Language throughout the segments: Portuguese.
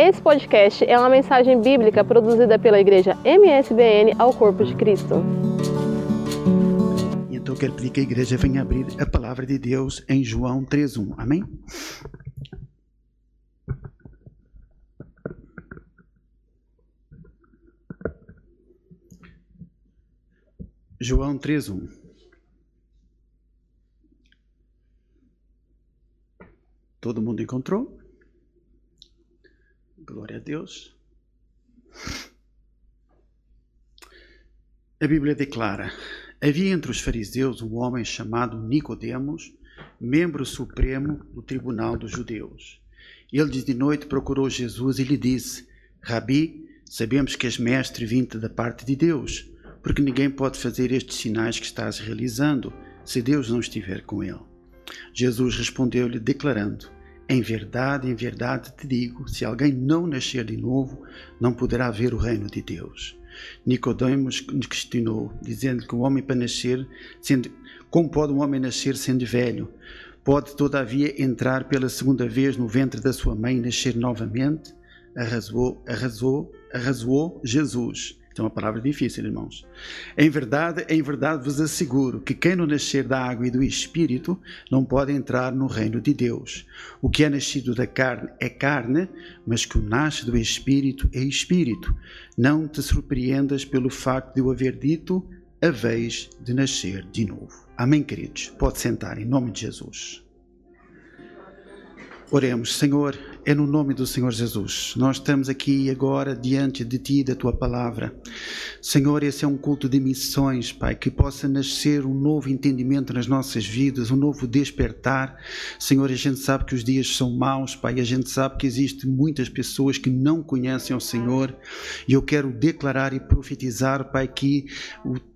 Esse podcast é uma mensagem bíblica produzida pela igreja MSBN ao Corpo de Cristo. Então quero pedir que a igreja venha abrir a palavra de Deus em João 3.1. Amém? João 3.1 Todo mundo encontrou? Glória a Deus. A Bíblia declara: Havia entre os fariseus um homem chamado Nicodemos, membro supremo do tribunal dos judeus. Ele de noite procurou Jesus e lhe disse: Rabi, sabemos que és mestre vindo da parte de Deus, porque ninguém pode fazer estes sinais que estás realizando se Deus não estiver com ele. Jesus respondeu-lhe, declarando: Em verdade, em verdade te digo: se alguém não nascer de novo, não poderá ver o reino de Deus. Nicodemos questionou, dizendo que o homem para nascer, sendo, como pode um homem nascer sendo velho? Pode todavia entrar pela segunda vez no ventre da sua mãe e nascer novamente? Arrasou, arrasou, arrasou Jesus. Então, é uma palavra difícil, irmãos. Em verdade, em verdade vos asseguro que quem não nascer da água e do Espírito não pode entrar no reino de Deus. O que é nascido da carne é carne, mas que o nasce do Espírito é Espírito. Não te surpreendas pelo facto de eu haver dito a vez de nascer de novo. Amém, queridos? Pode sentar, em nome de Jesus. Oremos, Senhor, é no nome do Senhor Jesus. Nós estamos aqui agora diante de Ti, da Tua palavra. Senhor, esse é um culto de missões, Pai, que possa nascer um novo entendimento nas nossas vidas, um novo despertar. Senhor, a gente sabe que os dias são maus, Pai, a gente sabe que existem muitas pessoas que não conhecem o Senhor. E eu quero declarar e profetizar, Pai, que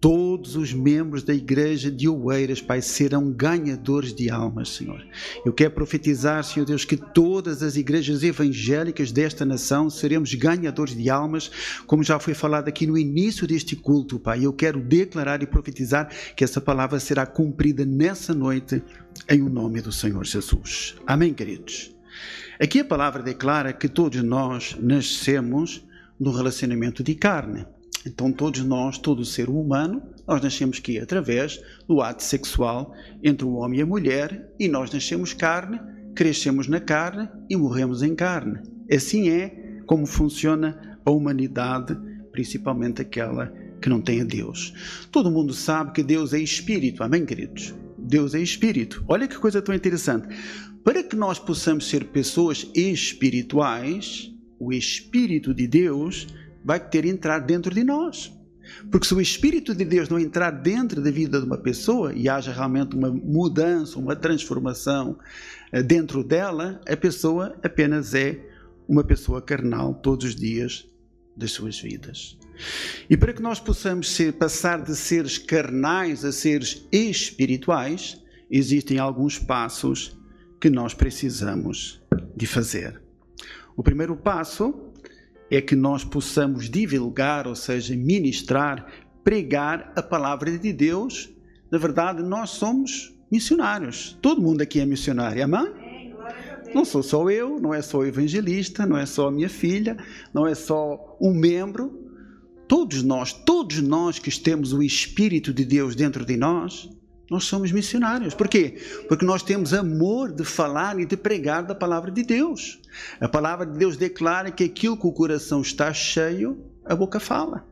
todos os membros da igreja de Oeiras, Pai, serão ganhadores de almas, Senhor. Eu quero profetizar, Senhor Deus, que todas as igrejas igrejas evangélicas desta nação seremos ganhadores de almas, como já foi falado aqui no início deste culto, Pai. Eu quero declarar e profetizar que essa palavra será cumprida nessa noite, em o nome do Senhor Jesus. Amém, queridos? Aqui a palavra declara que todos nós nascemos no relacionamento de carne. Então, todos nós, todo ser humano, nós nascemos que através do ato sexual entre o homem e a mulher, e nós nascemos carne crescemos na carne e morremos em carne. Assim é como funciona a humanidade, principalmente aquela que não tem a Deus. Todo mundo sabe que Deus é espírito, amém, queridos? Deus é espírito. Olha que coisa tão interessante. Para que nós possamos ser pessoas espirituais, o espírito de Deus vai ter entrar dentro de nós. Porque se o Espírito de Deus não entrar dentro da vida de uma pessoa e haja realmente uma mudança, uma transformação eh, dentro dela, a pessoa apenas é uma pessoa carnal todos os dias das suas vidas. E para que nós possamos ser, passar de seres carnais a seres espirituais, existem alguns passos que nós precisamos de fazer. O primeiro passo é que nós possamos divulgar, ou seja, ministrar, pregar a palavra de Deus. Na verdade, nós somos missionários. Todo mundo aqui é missionário, amém? Não sou só eu, não é só o evangelista, não é só a minha filha, não é só um membro. Todos nós, todos nós que temos o Espírito de Deus dentro de nós, nós somos missionários. Por quê? Porque nós temos amor de falar e de pregar da palavra de Deus. A palavra de Deus declara que aquilo que o coração está cheio, a boca fala.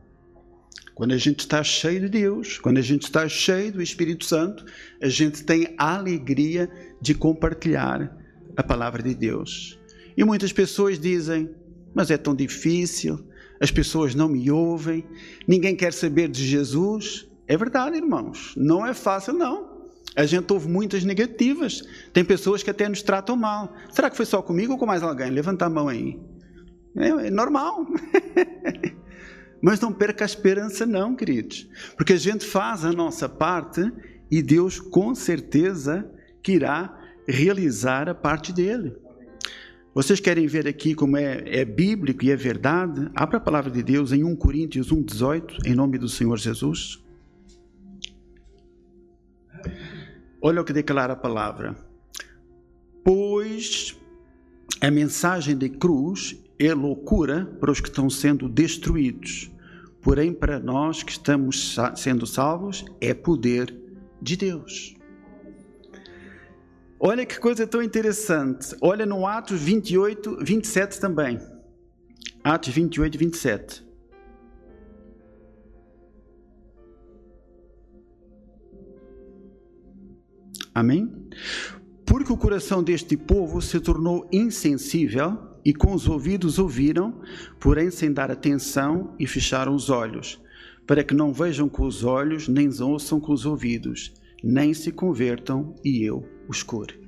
Quando a gente está cheio de Deus, quando a gente está cheio do Espírito Santo, a gente tem a alegria de compartilhar a palavra de Deus. E muitas pessoas dizem: Mas é tão difícil, as pessoas não me ouvem, ninguém quer saber de Jesus. É verdade, irmãos. Não é fácil, não. A gente ouve muitas negativas. Tem pessoas que até nos tratam mal. Será que foi só comigo ou com mais alguém? Levanta a mão aí. É, é normal. Mas não perca a esperança, não, queridos. Porque a gente faz a nossa parte e Deus, com certeza, que irá realizar a parte dele. Vocês querem ver aqui como é, é bíblico e é verdade? Abra a palavra de Deus em 1 Coríntios 1,18, em nome do Senhor Jesus. Olha o que declara a palavra. Pois a mensagem de cruz é loucura para os que estão sendo destruídos, porém para nós que estamos sendo salvos é poder de Deus. Olha que coisa tão interessante. Olha no Atos 28, 27 também. Atos 28, 27. Amém? Porque o coração deste povo se tornou insensível e com os ouvidos ouviram, porém sem dar atenção e fecharam os olhos, para que não vejam com os olhos, nem ouçam com os ouvidos, nem se convertam e eu os cure.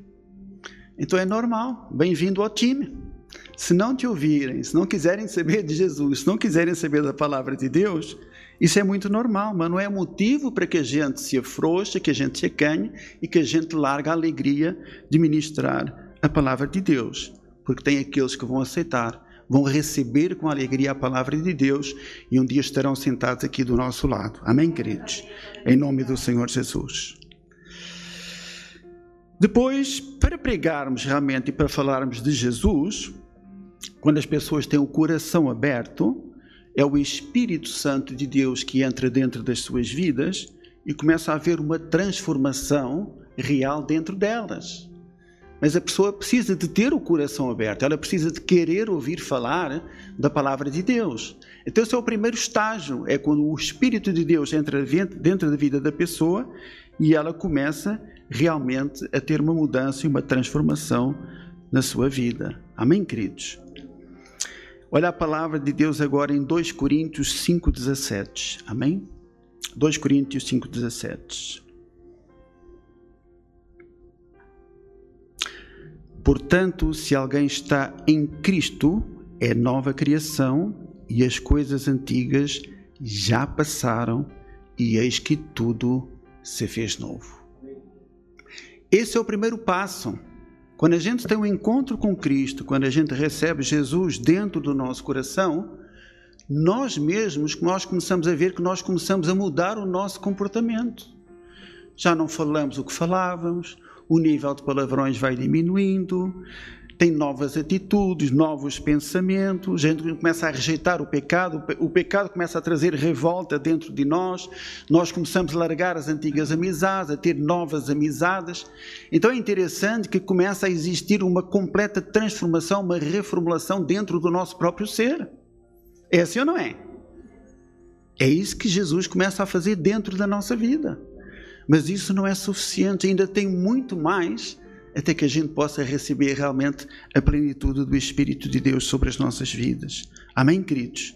Então é normal, bem-vindo ao time. Se não te ouvirem, se não quiserem saber de Jesus, se não quiserem saber da palavra de Deus, isso é muito normal, mas não é motivo para que a gente se afrouxe, que a gente se acanhe e que a gente largue a alegria de ministrar a palavra de Deus. Porque tem aqueles que vão aceitar, vão receber com alegria a palavra de Deus e um dia estarão sentados aqui do nosso lado. Amém, queridos? Em nome do Senhor Jesus. Depois, para pregarmos realmente e para falarmos de Jesus, quando as pessoas têm o coração aberto, é o Espírito Santo de Deus que entra dentro das suas vidas e começa a haver uma transformação real dentro delas. Mas a pessoa precisa de ter o coração aberto, ela precisa de querer ouvir falar da palavra de Deus. Então, esse é o primeiro estágio, é quando o Espírito de Deus entra dentro da vida da pessoa e ela começa realmente a ter uma mudança e uma transformação na sua vida. Amém, queridos? Olha a palavra de Deus agora em 2 Coríntios 5,17. Amém? 2 Coríntios 5,17. Portanto, se alguém está em Cristo, é nova criação e as coisas antigas já passaram e eis que tudo se fez novo. Esse é o primeiro passo. Quando a gente tem um encontro com Cristo, quando a gente recebe Jesus dentro do nosso coração, nós mesmos, nós começamos a ver que nós começamos a mudar o nosso comportamento. Já não falamos o que falávamos, o nível de palavrões vai diminuindo, tem novas atitudes, novos pensamentos, a gente começa a rejeitar o pecado, o pecado começa a trazer revolta dentro de nós, nós começamos a largar as antigas amizades, a ter novas amizades. Então é interessante que começa a existir uma completa transformação, uma reformulação dentro do nosso próprio ser. É assim ou não é? É isso que Jesus começa a fazer dentro da nossa vida. Mas isso não é suficiente, ainda tem muito mais até que a gente possa receber realmente a plenitude do Espírito de Deus sobre as nossas vidas. Amém, queridos?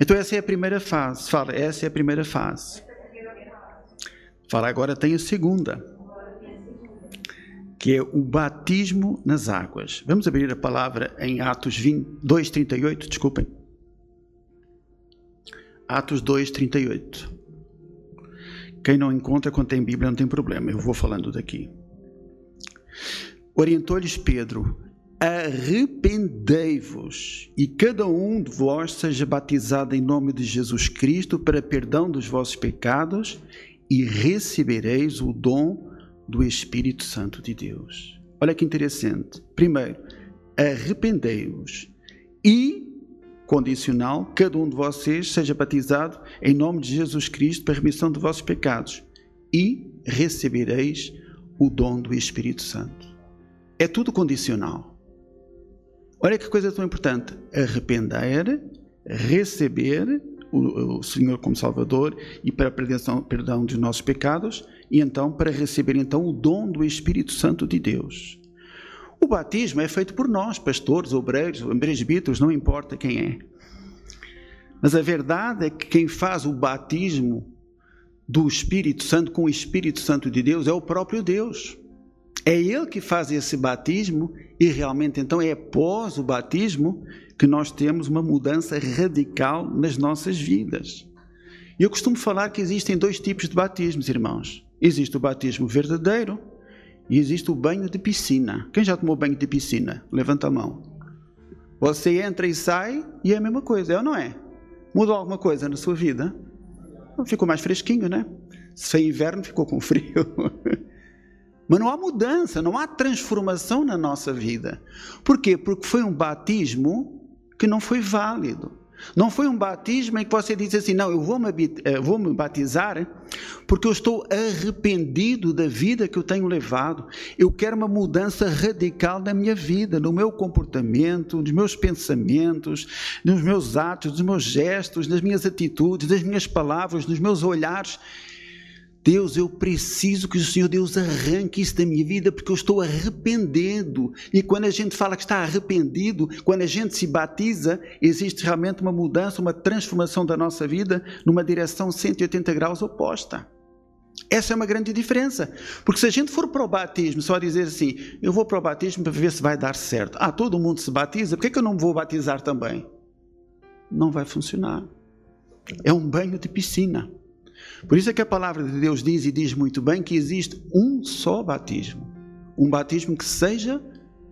Então, essa é a primeira fase. Fala, essa é a primeira fase. Fala, agora tem a segunda, que é o batismo nas águas. Vamos abrir a palavra em Atos 2, 38, desculpem. Atos 2, 38. Quem não encontra quando tem Bíblia não tem problema, eu vou falando daqui. Orientou-lhes Pedro: Arrependei-vos e cada um de vós seja batizado em nome de Jesus Cristo para perdão dos vossos pecados e recebereis o dom do Espírito Santo de Deus. Olha que interessante. Primeiro, arrependei-vos e condicional, cada um de vocês seja batizado em nome de Jesus Cristo para remissão dos vossos pecados e recebereis o dom do Espírito Santo. É tudo condicional. Olha que coisa tão importante. Arrepender, receber o, o Senhor como Salvador e para a perdão, perdão dos nossos pecados e então para receber então o dom do Espírito Santo de Deus. O batismo é feito por nós, pastores, obreiros, presbíteros, não importa quem é. Mas a verdade é que quem faz o batismo do Espírito Santo com o Espírito Santo de Deus é o próprio Deus. É Ele que faz esse batismo e realmente então é após o batismo que nós temos uma mudança radical nas nossas vidas. Eu costumo falar que existem dois tipos de batismos, irmãos. Existe o batismo verdadeiro e existe o banho de piscina. Quem já tomou banho de piscina? Levanta a mão. Você entra e sai e é a mesma coisa, é ou não é? Mudou alguma coisa na sua vida? Ficou mais fresquinho, né? Se foi inverno, ficou com frio. Mas não há mudança, não há transformação na nossa vida. Por quê? Porque foi um batismo que não foi válido. Não foi um batismo em que você diz assim: não, eu vou me, eh, vou me batizar porque eu estou arrependido da vida que eu tenho levado. Eu quero uma mudança radical na minha vida, no meu comportamento, nos meus pensamentos, nos meus atos, nos meus gestos, nas minhas atitudes, nas minhas palavras, nos meus olhares. Deus, eu preciso que o Senhor Deus arranque isso da minha vida porque eu estou arrependido. E quando a gente fala que está arrependido, quando a gente se batiza, existe realmente uma mudança, uma transformação da nossa vida numa direção 180 graus oposta. Essa é uma grande diferença. Porque se a gente for para o batismo, só dizer assim, eu vou para o batismo para ver se vai dar certo. Ah, todo mundo se batiza, por que, que eu não vou batizar também? Não vai funcionar. É um banho de piscina. Por isso é que a palavra de Deus diz e diz muito bem que existe um só batismo. Um batismo que seja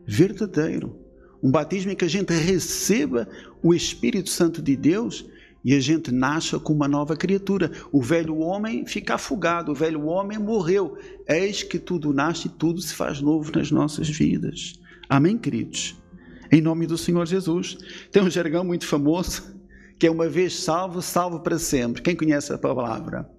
verdadeiro. Um batismo em que a gente receba o Espírito Santo de Deus e a gente nasça como uma nova criatura. O velho homem fica afogado, o velho homem morreu. Eis que tudo nasce e tudo se faz novo nas nossas vidas. Amém, queridos? Em nome do Senhor Jesus. Tem um jargão muito famoso que é uma vez salvo, salvo para sempre. Quem conhece a palavra?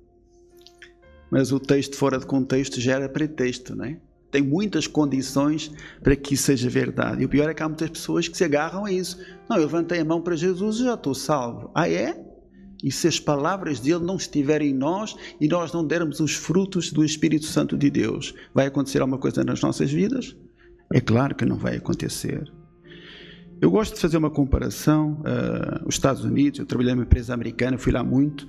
Mas o texto fora de contexto gera pretexto, não é? Tem muitas condições para que isso seja verdade. E o pior é que há muitas pessoas que se agarram a isso. Não, eu levantei a mão para Jesus e já estou salvo. Ah, é? E se as palavras dele não estiverem em nós e nós não dermos os frutos do Espírito Santo de Deus, vai acontecer alguma coisa nas nossas vidas? É claro que não vai acontecer. Eu gosto de fazer uma comparação. Uh, os Estados Unidos, eu trabalhei numa empresa americana, fui lá muito.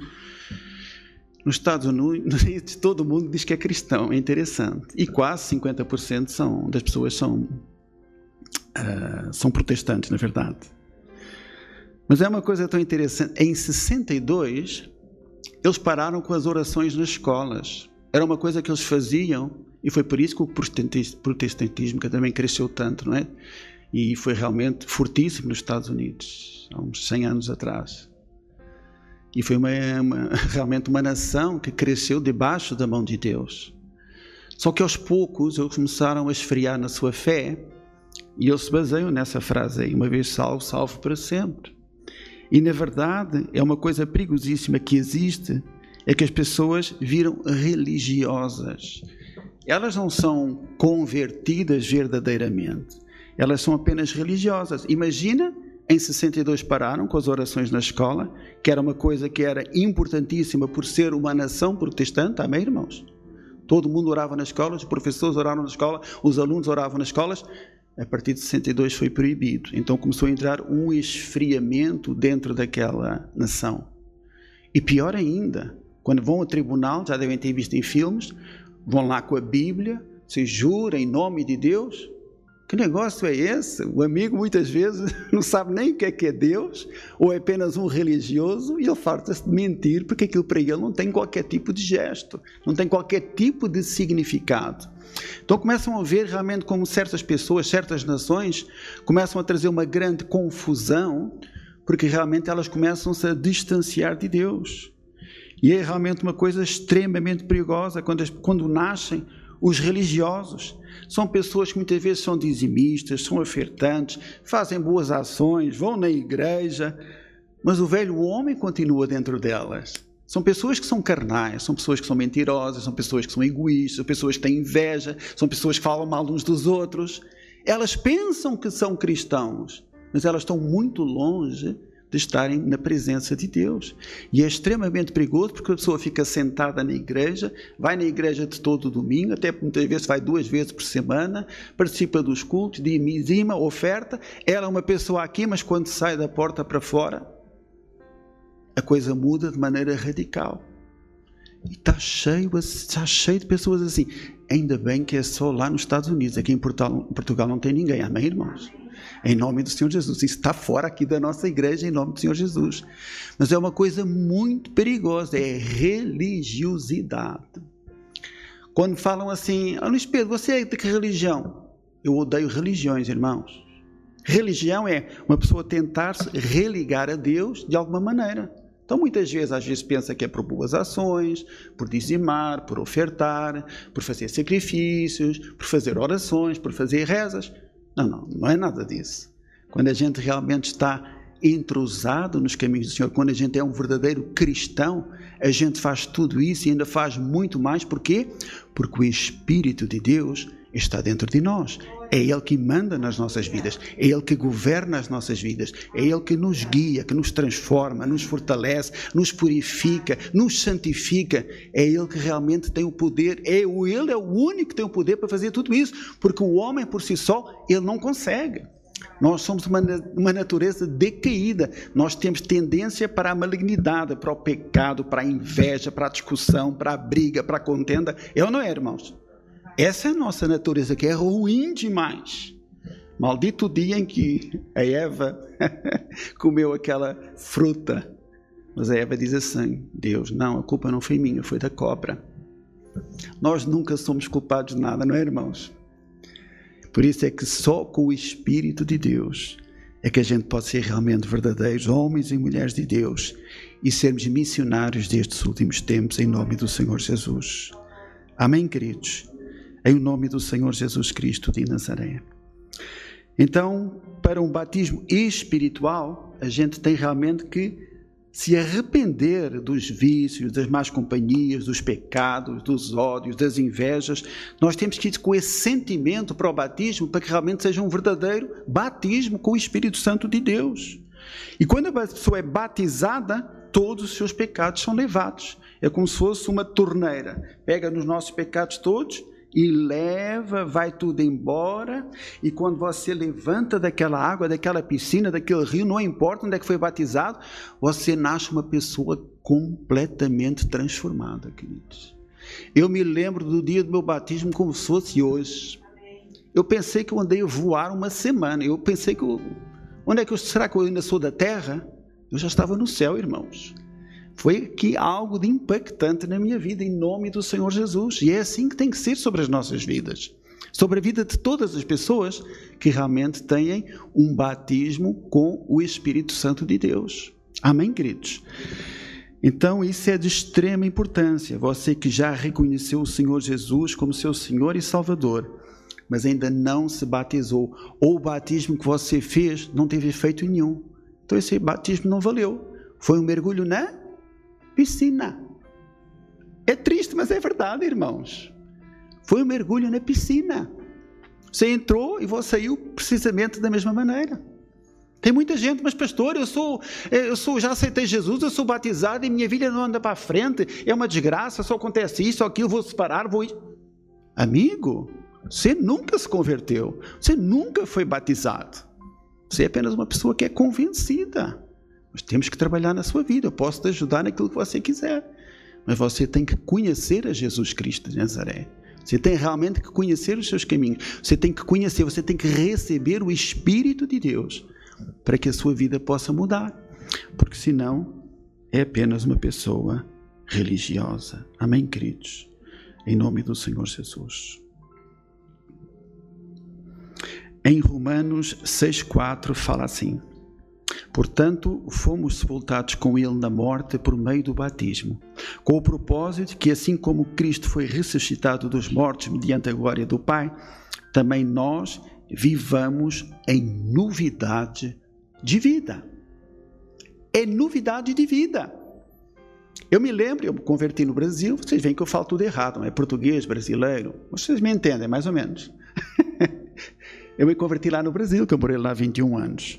Nos Estados Unidos, todo mundo diz que é cristão, é interessante. E quase 50% são, das pessoas são, uh, são protestantes, na verdade. Mas é uma coisa tão interessante. Em 62, eles pararam com as orações nas escolas. Era uma coisa que eles faziam, e foi por isso que o protestantismo também cresceu tanto, não é? E foi realmente fortíssimo nos Estados Unidos, há uns 100 anos atrás. E foi uma, uma, realmente uma nação que cresceu debaixo da mão de Deus. Só que aos poucos eles começaram a esfriar na sua fé e eles se baseiam nessa frase aí, uma vez salvo, salvo para sempre. E na verdade é uma coisa perigosíssima que existe, é que as pessoas viram religiosas. Elas não são convertidas verdadeiramente elas são apenas religiosas. Imagina, em 62 pararam com as orações na escola, que era uma coisa que era importantíssima por ser uma nação protestante, amém, irmãos? Todo mundo orava nas escolas, os professores oravam na escola, os alunos oravam nas escolas. A partir de 62 foi proibido. Então começou a entrar um esfriamento dentro daquela nação. E pior ainda, quando vão ao tribunal, já devem ter visto em filmes, vão lá com a Bíblia, se jura em nome de Deus, que negócio é esse? O amigo muitas vezes não sabe nem o que é que é Deus, ou é apenas um religioso, e ele farta-se de mentir, porque aquilo para ele não tem qualquer tipo de gesto, não tem qualquer tipo de significado. Então começam a ver realmente como certas pessoas, certas nações, começam a trazer uma grande confusão, porque realmente elas começam-se a distanciar de Deus. E é realmente uma coisa extremamente perigosa quando, quando nascem os religiosos são pessoas que muitas vezes são dizimistas, são ofertantes, fazem boas ações, vão na igreja, mas o velho homem continua dentro delas. São pessoas que são carnais, são pessoas que são mentirosas, são pessoas que são egoístas, são pessoas que têm inveja, são pessoas que falam mal uns dos outros. Elas pensam que são cristãos, mas elas estão muito longe de estarem na presença de Deus. E é extremamente perigoso porque a pessoa fica sentada na igreja, vai na igreja de todo domingo, até muitas vezes vai duas vezes por semana, participa dos cultos, dizima, oferta. Ela é uma pessoa aqui, mas quando sai da porta para fora, a coisa muda de maneira radical. E está cheio, está cheio de pessoas assim. Ainda bem que é só lá nos Estados Unidos. Aqui em Portugal, Portugal não tem ninguém. Amém, irmãos? Em nome do Senhor Jesus. Isso está fora aqui da nossa igreja, em nome do Senhor Jesus. Mas é uma coisa muito perigosa, é religiosidade. Quando falam assim, ah, Luiz Pedro, você é de que religião? Eu odeio religiões, irmãos. Religião é uma pessoa tentar se religar a Deus de alguma maneira. Então, muitas vezes, às vezes pensa que é por boas ações, por dizimar, por ofertar, por fazer sacrifícios, por fazer orações, por fazer rezas. Não, não, não é nada disso. Quando a gente realmente está entrosado nos caminhos do Senhor, quando a gente é um verdadeiro cristão, a gente faz tudo isso e ainda faz muito mais. Porquê? Porque o Espírito de Deus está dentro de nós. É Ele que manda nas nossas vidas, é Ele que governa as nossas vidas, é Ele que nos guia, que nos transforma, nos fortalece, nos purifica, nos santifica. É Ele que realmente tem o poder, é Ele é o único que tem o poder para fazer tudo isso, porque o homem por si só, ele não consegue. Nós somos uma, uma natureza decaída. Nós temos tendência para a malignidade, para o pecado, para a inveja, para a discussão, para a briga, para a contenda. Eu não é, irmãos? Essa é a nossa natureza que é ruim demais. Maldito o dia em que a Eva comeu aquela fruta. Mas a Eva diz assim: Deus, não, a culpa não foi minha, foi da cobra. Nós nunca somos culpados de nada, não é, irmãos? Por isso é que só com o Espírito de Deus é que a gente pode ser realmente verdadeiros homens e mulheres de Deus e sermos missionários destes últimos tempos em nome do Senhor Jesus. Amém, queridos? Em nome do Senhor Jesus Cristo de Nazaré. Então, para um batismo espiritual, a gente tem realmente que se arrepender dos vícios, das más companhias, dos pecados, dos ódios, das invejas. Nós temos que ir com esse sentimento para o batismo para que realmente seja um verdadeiro batismo com o Espírito Santo de Dedeus. E quando a pessoa é batizada, todos os seus pecados são levados. É como se fosse uma torneira. Pega nos nossos pecados todos e leva, vai tudo embora. E quando você levanta daquela água, daquela piscina, daquele rio, não importa onde é que foi batizado, você nasce uma pessoa completamente transformada, queridos. Eu me lembro do dia do meu batismo como se fosse hoje. Eu pensei que eu andei a voar uma semana. Eu pensei que eu, onde é que eu será que eu ainda sou da terra? Eu já estava no céu, irmãos. Foi que algo de impactante na minha vida, em nome do Senhor Jesus. E é assim que tem que ser sobre as nossas vidas. Sobre a vida de todas as pessoas que realmente têm um batismo com o Espírito Santo de Deus. Amém, queridos? Então, isso é de extrema importância. Você que já reconheceu o Senhor Jesus como seu Senhor e Salvador, mas ainda não se batizou, ou o batismo que você fez não teve efeito nenhum. Então, esse batismo não valeu. Foi um mergulho na piscina. É triste, mas é verdade, irmãos. Foi um mergulho na piscina. Você entrou e você saiu precisamente da mesma maneira. Tem muita gente, mas pastor, eu sou, eu sou, já aceitei Jesus, eu sou batizado e minha vida não anda para frente, é uma desgraça, só acontece isso, aquilo, vou separar, vou. Amigo, você nunca se converteu, você nunca foi batizado. Você é apenas uma pessoa que é convencida. Mas temos que trabalhar na sua vida. Eu posso te ajudar naquilo que você quiser. Mas você tem que conhecer a Jesus Cristo de Nazaré. Você tem realmente que conhecer os seus caminhos. Você tem que conhecer, você tem que receber o Espírito de Deus para que a sua vida possa mudar. Porque senão é apenas uma pessoa religiosa. Amém, queridos? Em nome do Senhor Jesus. Em Romanos 6,4 fala assim. Portanto, fomos sepultados com ele na morte por meio do batismo, com o propósito que, assim como Cristo foi ressuscitado dos mortos mediante a glória do Pai, também nós vivamos em novidade de vida. É novidade de vida. Eu me lembro, eu me converti no Brasil, vocês veem que eu falo tudo errado, não é português, brasileiro. Vocês me entendem, mais ou menos. eu me converti lá no Brasil, que eu morei lá há 21 anos.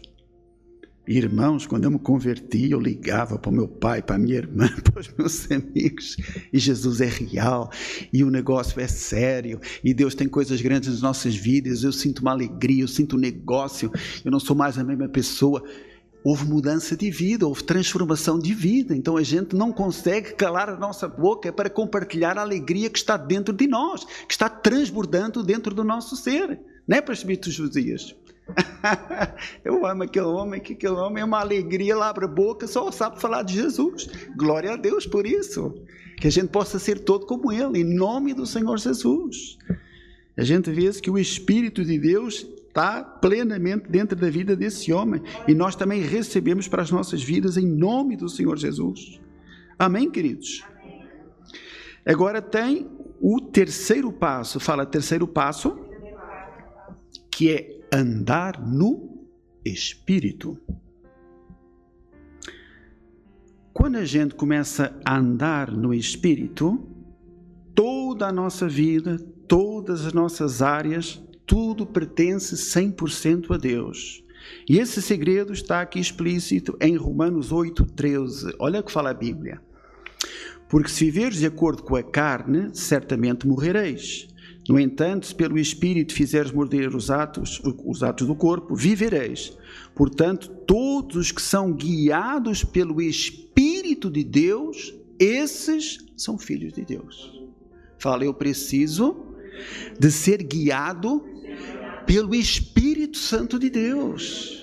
Irmãos, quando eu me converti, eu ligava para o meu pai, para a minha irmã, para os meus amigos, e Jesus é real, e o negócio é sério, e Deus tem coisas grandes nas nossas vidas. Eu sinto uma alegria, eu sinto um negócio, eu não sou mais a mesma pessoa. Houve mudança de vida, houve transformação de vida, então a gente não consegue calar a nossa boca para compartilhar a alegria que está dentro de nós, que está transbordando dentro do nosso ser, não é, Presbítero Josias? Eu amo aquele homem, que aquele homem é uma alegria, ele abre a boca, só sabe falar de Jesus. Glória a Deus por isso. Que a gente possa ser todo como ele, em nome do Senhor Jesus. A gente vê que o Espírito de Deus está plenamente dentro da vida desse homem e nós também recebemos para as nossas vidas em nome do Senhor Jesus. Amém, queridos? Agora tem o terceiro passo, fala terceiro passo, que é andar no Espírito. quando a gente começa a andar no Espírito, toda a nossa vida, todas as nossas áreas, tudo pertence 100% a Deus. E esse segredo está aqui explícito em Romanos 8, 13. Olha o que fala a Bíblia. Porque se viveres de acordo com a carne, certamente morrereis. No entanto, se pelo Espírito fizeres morder os atos, os atos do corpo, vivereis. Portanto, todos os que são guiados pelo Espírito de Deus, esses são filhos de Deus. Fala, eu preciso de ser guiado pelo Espírito Santo de Deus.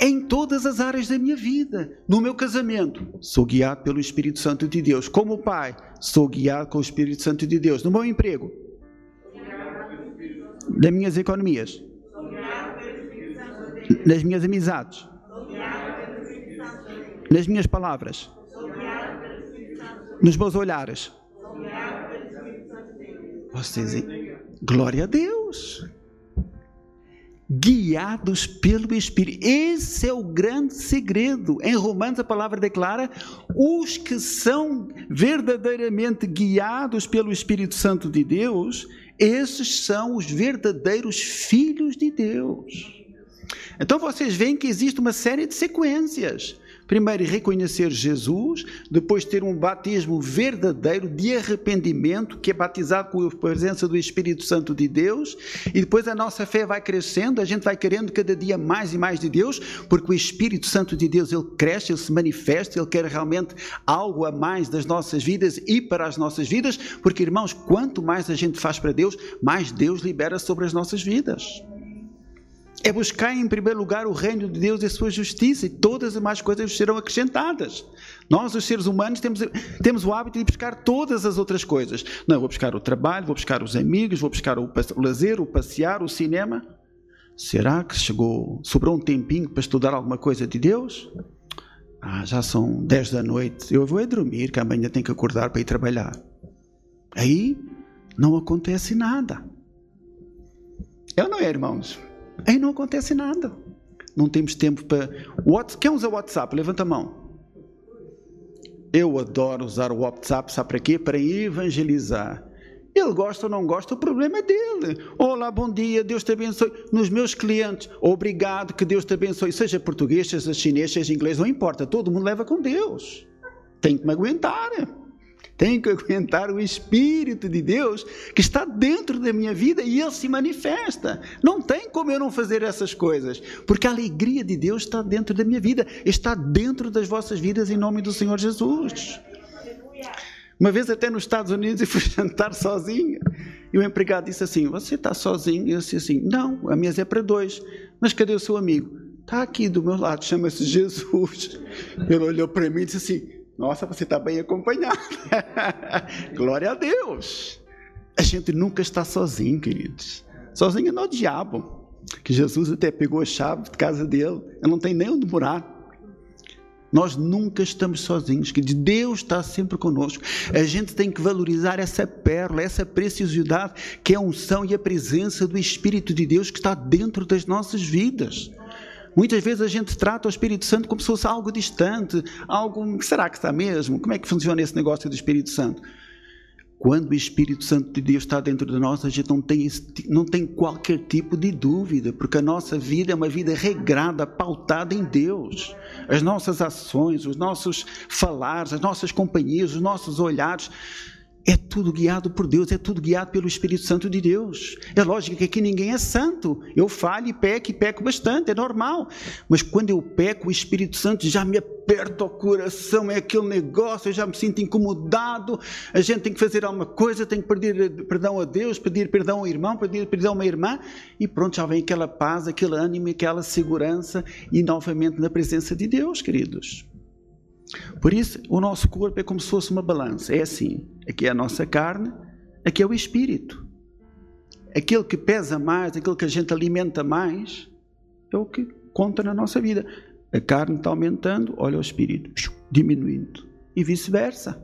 Em todas as áreas da minha vida. No meu casamento, sou guiado pelo Espírito Santo de Deus. Como pai, sou guiado com o Espírito Santo de Deus. No meu emprego, das minhas economias, nas minhas amizades, nas minhas palavras, nos meus olhares. Vocês, glória a Deus guiados pelo Espírito. Esse é o grande segredo. Em Romanos a palavra declara: os que são verdadeiramente guiados pelo Espírito Santo de Deus, esses são os verdadeiros filhos de Deus. Então vocês veem que existe uma série de sequências. Primeiro, reconhecer Jesus, depois ter um batismo verdadeiro de arrependimento, que é batizado com a presença do Espírito Santo de Deus, e depois a nossa fé vai crescendo, a gente vai querendo cada dia mais e mais de Deus, porque o Espírito Santo de Deus, ele cresce, ele se manifesta, ele quer realmente algo a mais das nossas vidas e para as nossas vidas, porque irmãos, quanto mais a gente faz para Deus, mais Deus libera sobre as nossas vidas é buscar em primeiro lugar o reino de Deus e a sua justiça, e todas as demais coisas serão acrescentadas. Nós, os seres humanos, temos, temos o hábito de buscar todas as outras coisas. Não, vou buscar o trabalho, vou buscar os amigos, vou buscar o, o lazer, o passear, o cinema. Será que chegou, sobrou um tempinho para estudar alguma coisa de Deus? Ah, já são 10 da noite, eu vou é dormir, que amanhã tenho que acordar para ir trabalhar. Aí não acontece nada. Eu não é, irmãos? Aí não acontece nada. Não temos tempo para. Quem usa WhatsApp? Levanta a mão. Eu adoro usar o WhatsApp, sabe para quê? Para evangelizar. Ele gosta ou não gosta, o problema é dele. Olá, bom dia, Deus te abençoe. Nos meus clientes, obrigado, que Deus te abençoe. Seja português, seja chinês, seja inglês, não importa, todo mundo leva com Deus. Tem que me aguentar. Tenho que aguentar o Espírito de Deus que está dentro da minha vida e ele se manifesta. Não tem como eu não fazer essas coisas, porque a alegria de Deus está dentro da minha vida, está dentro das vossas vidas em nome do Senhor Jesus. Uma vez até nos Estados Unidos eu fui jantar sozinho e o empregado disse assim: Você está sozinho? Eu disse assim: Não, a mesa é para dois. Mas cadê o seu amigo? Está aqui do meu lado, chama-se Jesus. Ele olhou para mim e disse assim: nossa, você está bem acompanhado. Glória a Deus. A gente nunca está sozinho, queridos. Sozinho no diabo. Que Jesus até pegou a chave de casa dele. Ele não tem nem onde morar. Nós nunca estamos sozinhos, que Deus está sempre conosco. A gente tem que valorizar essa pérola, essa preciosidade que é a unção e a presença do Espírito de Deus que está dentro das nossas vidas. Muitas vezes a gente trata o Espírito Santo como se fosse algo distante, algo. Será que está mesmo? Como é que funciona esse negócio do Espírito Santo? Quando o Espírito Santo de Deus está dentro de nós, a gente não tem, não tem qualquer tipo de dúvida, porque a nossa vida é uma vida regrada, pautada em Deus. As nossas ações, os nossos falares, as nossas companhias, os nossos olhares é tudo guiado por Deus, é tudo guiado pelo Espírito Santo de Deus. É lógico que aqui ninguém é santo. Eu falho e peco e peco bastante, é normal. Mas quando eu peco, o Espírito Santo já me aperta o coração, é aquele negócio, eu já me sinto incomodado. A gente tem que fazer alguma coisa, tem que pedir perdão a Deus, pedir perdão ao irmão, pedir perdão a uma irmã, e pronto, já vem aquela paz, aquele ânimo, aquela segurança, e novamente na presença de Deus, queridos. Por isso, o nosso corpo é como se fosse uma balança. É assim: aqui é a nossa carne, aqui é o espírito. Aquele que pesa mais, aquele que a gente alimenta mais, é o que conta na nossa vida. A carne está aumentando, olha o espírito diminuindo. E vice-versa.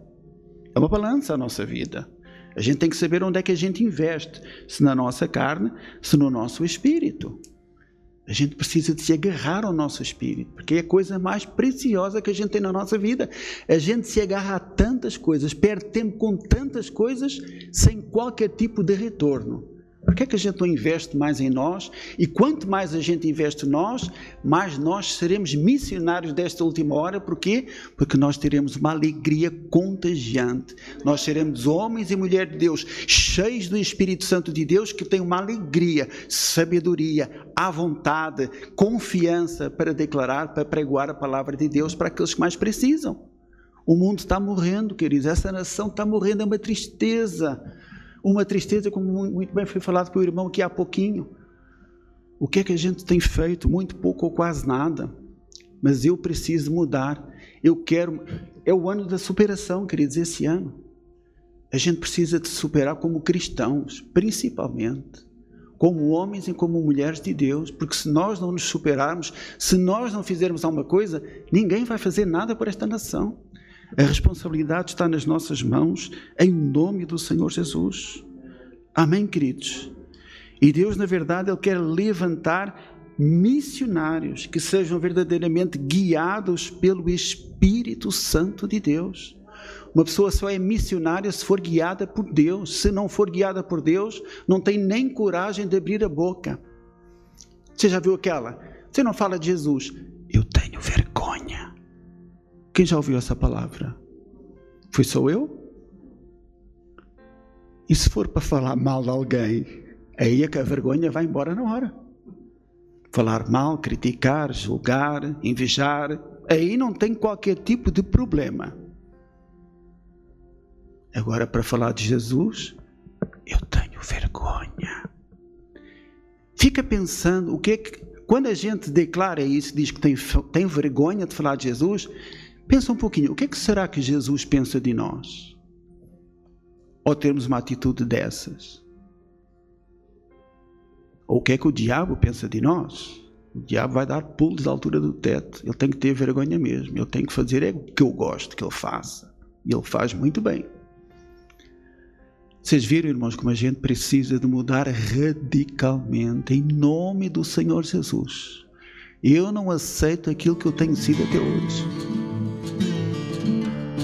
É uma balança a nossa vida. A gente tem que saber onde é que a gente investe, se na nossa carne, se no nosso espírito. A gente precisa de se agarrar ao nosso espírito, porque é a coisa mais preciosa que a gente tem na nossa vida. A gente se agarra a tantas coisas, perde tempo com tantas coisas, sem qualquer tipo de retorno. Por que, é que a gente não investe mais em nós? E quanto mais a gente investe em nós, mais nós seremos missionários desta última hora. Por quê? Porque nós teremos uma alegria contagiante. Nós seremos homens e mulheres de Deus, cheios do Espírito Santo de Deus, que têm uma alegria, sabedoria, à vontade, confiança para declarar, para pregoar a palavra de Deus para aqueles que mais precisam. O mundo está morrendo, queridos. Essa nação está morrendo, é uma tristeza uma tristeza, como muito bem foi falado pelo irmão aqui há pouquinho. O que é que a gente tem feito? Muito pouco ou quase nada. Mas eu preciso mudar. Eu quero. É o ano da superação, queridos, esse ano. A gente precisa de superar como cristãos, principalmente. Como homens e como mulheres de Deus, porque se nós não nos superarmos, se nós não fizermos alguma coisa, ninguém vai fazer nada por esta nação. A responsabilidade está nas nossas mãos, em nome do Senhor Jesus. Amém, queridos? E Deus, na verdade, Ele quer levantar missionários que sejam verdadeiramente guiados pelo Espírito Santo de Deus. Uma pessoa só é missionária se for guiada por Deus. Se não for guiada por Deus, não tem nem coragem de abrir a boca. Você já viu aquela? Você não fala de Jesus. Eu tenho vergonha. Quem já ouviu essa palavra? Foi só eu? E se for para falar mal de alguém, aí é que a vergonha vai embora na hora. Falar mal, criticar, julgar, invejar, aí não tem qualquer tipo de problema. Agora, para falar de Jesus, eu tenho vergonha. Fica pensando, o que, é que quando a gente declara isso, diz que tem, tem vergonha de falar de Jesus, Pensa um pouquinho, o que, é que será que Jesus pensa de nós? Ou termos uma atitude dessas? Ou o que é que o diabo pensa de nós? O diabo vai dar pulos à altura do teto. Ele tem que ter vergonha mesmo. Ele tem que fazer é o que eu gosto que ele faça. E ele faz muito bem. Vocês viram, irmãos, como a gente precisa de mudar radicalmente em nome do Senhor Jesus. Eu não aceito aquilo que eu tenho sido até hoje.